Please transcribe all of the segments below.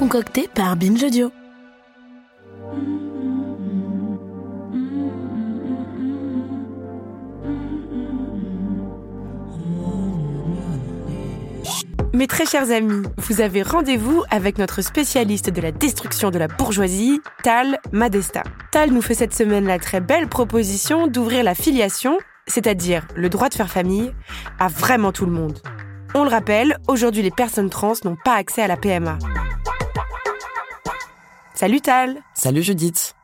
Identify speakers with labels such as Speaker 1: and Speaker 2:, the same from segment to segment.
Speaker 1: Concocté par Binge Audio. Mes très chers amis, vous avez rendez-vous avec notre spécialiste de la destruction de la bourgeoisie, Tal Madesta. Tal nous fait cette semaine la très belle proposition d'ouvrir la filiation, c'est-à-dire le droit de faire famille, à vraiment tout le monde. On le rappelle, aujourd'hui les personnes trans n'ont pas accès à la PMA. Salut Tal
Speaker 2: Salut Judith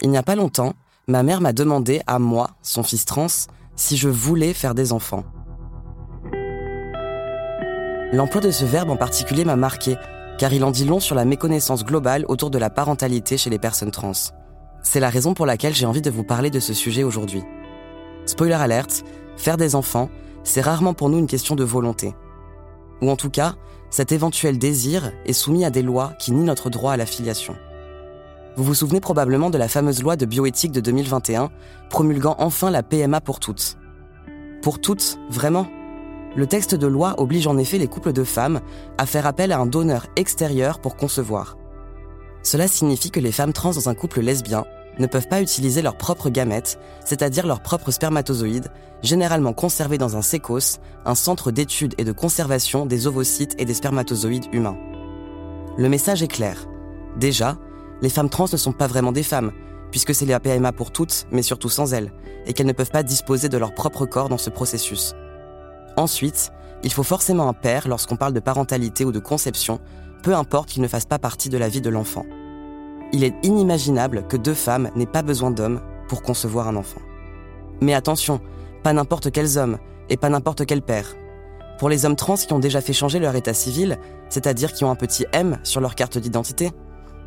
Speaker 2: Il n'y a pas longtemps, ma mère m'a demandé à moi, son fils trans, si je voulais faire des enfants. L'emploi de ce verbe en particulier m'a marqué, car il en dit long sur la méconnaissance globale autour de la parentalité chez les personnes trans. C'est la raison pour laquelle j'ai envie de vous parler de ce sujet aujourd'hui. Spoiler alert, faire des enfants, c'est rarement pour nous une question de volonté. Ou en tout cas, cet éventuel désir est soumis à des lois qui nient notre droit à la filiation. Vous vous souvenez probablement de la fameuse loi de bioéthique de 2021, promulguant enfin la PMA pour toutes. Pour toutes, vraiment? Le texte de loi oblige en effet les couples de femmes à faire appel à un donneur extérieur pour concevoir. Cela signifie que les femmes trans dans un couple lesbien ne peuvent pas utiliser leurs propres gamètes, c'est-à-dire leurs propres spermatozoïdes, généralement conservés dans un sécos, un centre d'étude et de conservation des ovocytes et des spermatozoïdes humains. Le message est clair. Déjà, les femmes trans ne sont pas vraiment des femmes, puisque c'est les PMA pour toutes, mais surtout sans elles, et qu'elles ne peuvent pas disposer de leur propre corps dans ce processus. Ensuite, il faut forcément un père lorsqu'on parle de parentalité ou de conception, peu importe qu'il ne fasse pas partie de la vie de l'enfant. Il est inimaginable que deux femmes n'aient pas besoin d'hommes pour concevoir un enfant. Mais attention, pas n'importe quels hommes et pas n'importe quel père. Pour les hommes trans qui ont déjà fait changer leur état civil, c'est-à-dire qui ont un petit M sur leur carte d'identité,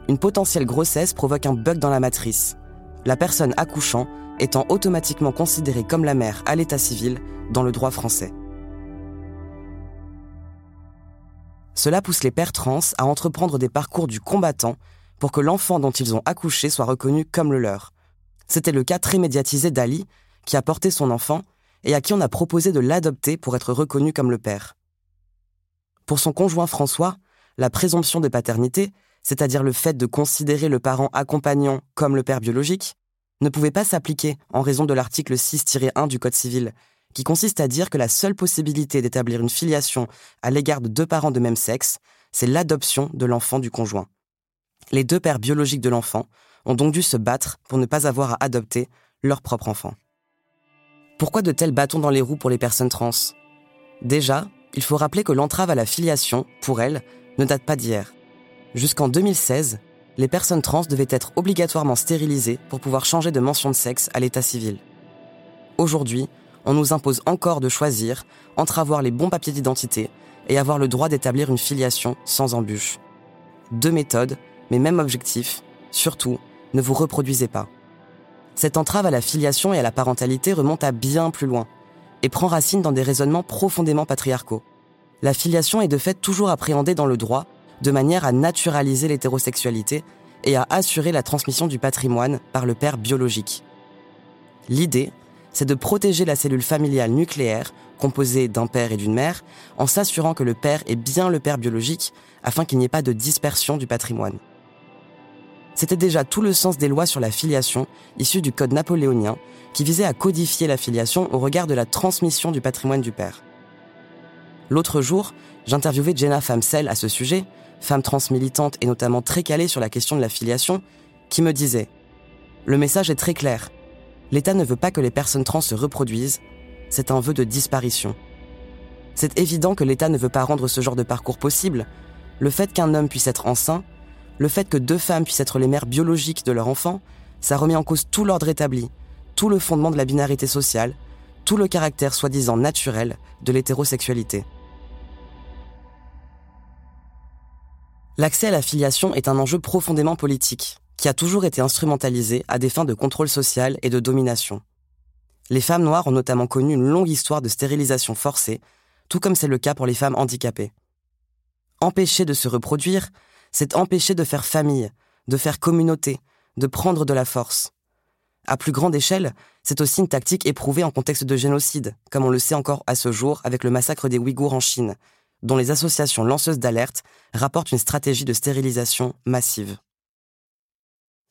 Speaker 2: une potentielle grossesse provoque un bug dans la matrice, la personne accouchant étant automatiquement considérée comme la mère à l'état civil dans le droit français. Cela pousse les pères trans à entreprendre des parcours du combattant pour que l'enfant dont ils ont accouché soit reconnu comme le leur. C'était le cas très médiatisé d'Ali, qui a porté son enfant et à qui on a proposé de l'adopter pour être reconnu comme le père. Pour son conjoint François, la présomption de paternité c'est-à-dire le fait de considérer le parent accompagnant comme le père biologique, ne pouvait pas s'appliquer en raison de l'article 6-1 du Code civil, qui consiste à dire que la seule possibilité d'établir une filiation à l'égard de deux parents de même sexe, c'est l'adoption de l'enfant du conjoint. Les deux pères biologiques de l'enfant ont donc dû se battre pour ne pas avoir à adopter leur propre enfant. Pourquoi de tels bâtons dans les roues pour les personnes trans? Déjà, il faut rappeler que l'entrave à la filiation, pour elles, ne date pas d'hier. Jusqu'en 2016, les personnes trans devaient être obligatoirement stérilisées pour pouvoir changer de mention de sexe à l'état civil. Aujourd'hui, on nous impose encore de choisir entre avoir les bons papiers d'identité et avoir le droit d'établir une filiation sans embûche. Deux méthodes, mais même objectif. Surtout, ne vous reproduisez pas. Cette entrave à la filiation et à la parentalité remonte à bien plus loin et prend racine dans des raisonnements profondément patriarcaux. La filiation est de fait toujours appréhendée dans le droit de manière à naturaliser l'hétérosexualité et à assurer la transmission du patrimoine par le père biologique. L'idée, c'est de protéger la cellule familiale nucléaire, composée d'un père et d'une mère, en s'assurant que le père est bien le père biologique, afin qu'il n'y ait pas de dispersion du patrimoine. C'était déjà tout le sens des lois sur la filiation, issues du Code napoléonien, qui visait à codifier la filiation au regard de la transmission du patrimoine du père. L'autre jour, j'interviewais Jenna Famsel à ce sujet, femme transmilitante et notamment très calée sur la question de la filiation, qui me disait Le message est très clair. L'État ne veut pas que les personnes trans se reproduisent, c'est un vœu de disparition. C'est évident que l'État ne veut pas rendre ce genre de parcours possible. Le fait qu'un homme puisse être enceint, le fait que deux femmes puissent être les mères biologiques de leur enfant, ça remet en cause tout l'ordre établi, tout le fondement de la binarité sociale, tout le caractère soi-disant naturel de l'hétérosexualité. L'accès à la filiation est un enjeu profondément politique, qui a toujours été instrumentalisé à des fins de contrôle social et de domination. Les femmes noires ont notamment connu une longue histoire de stérilisation forcée, tout comme c'est le cas pour les femmes handicapées. Empêcher de se reproduire, c'est empêcher de faire famille, de faire communauté, de prendre de la force. À plus grande échelle, c'est aussi une tactique éprouvée en contexte de génocide, comme on le sait encore à ce jour avec le massacre des Ouïghours en Chine, dont les associations lanceuses d'alerte rapportent une stratégie de stérilisation massive.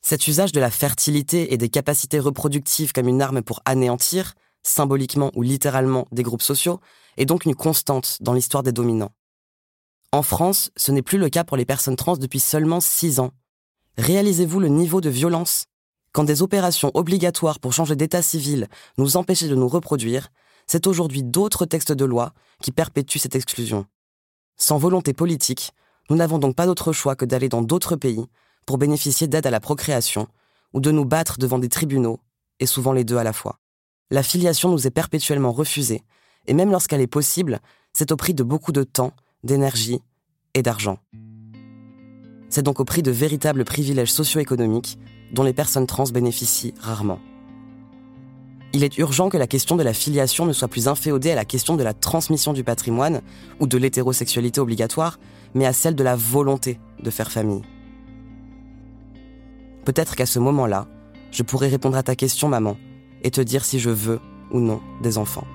Speaker 2: Cet usage de la fertilité et des capacités reproductives comme une arme pour anéantir, symboliquement ou littéralement, des groupes sociaux, est donc une constante dans l'histoire des dominants. En France, ce n'est plus le cas pour les personnes trans depuis seulement six ans. Réalisez-vous le niveau de violence Quand des opérations obligatoires pour changer d'état civil nous empêchaient de nous reproduire, c'est aujourd'hui d'autres textes de loi qui perpétuent cette exclusion. Sans volonté politique, nous n'avons donc pas d'autre choix que d'aller dans d'autres pays pour bénéficier d'aide à la procréation ou de nous battre devant des tribunaux, et souvent les deux à la fois. La filiation nous est perpétuellement refusée, et même lorsqu'elle est possible, c'est au prix de beaucoup de temps, d'énergie et d'argent. C'est donc au prix de véritables privilèges socio-économiques dont les personnes trans bénéficient rarement. Il est urgent que la question de la filiation ne soit plus inféodée à la question de la transmission du patrimoine ou de l'hétérosexualité obligatoire, mais à celle de la volonté de faire famille. Peut-être qu'à ce moment-là, je pourrais répondre à ta question, maman, et te dire si je veux ou non des enfants.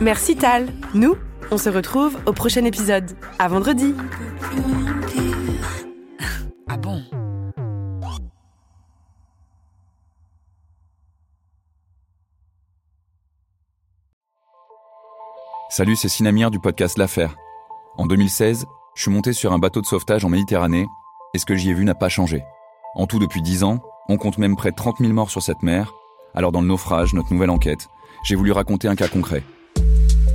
Speaker 1: Merci Tal. Nous, on se retrouve au prochain épisode. À vendredi.
Speaker 3: Ah bon?
Speaker 4: Salut, c'est Sinamir du podcast L'Affaire. En 2016, je suis monté sur un bateau de sauvetage en Méditerranée et ce que j'y ai vu n'a pas changé. En tout, depuis 10 ans, on compte même près de 30 000 morts sur cette mer. Alors dans le naufrage, notre nouvelle enquête, j'ai voulu raconter un cas concret.